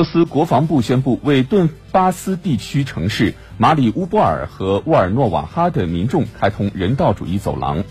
俄罗斯国防部宣布为顿巴斯地区城市马里乌波尔和沃尔诺瓦哈的民众开通人道主义走廊。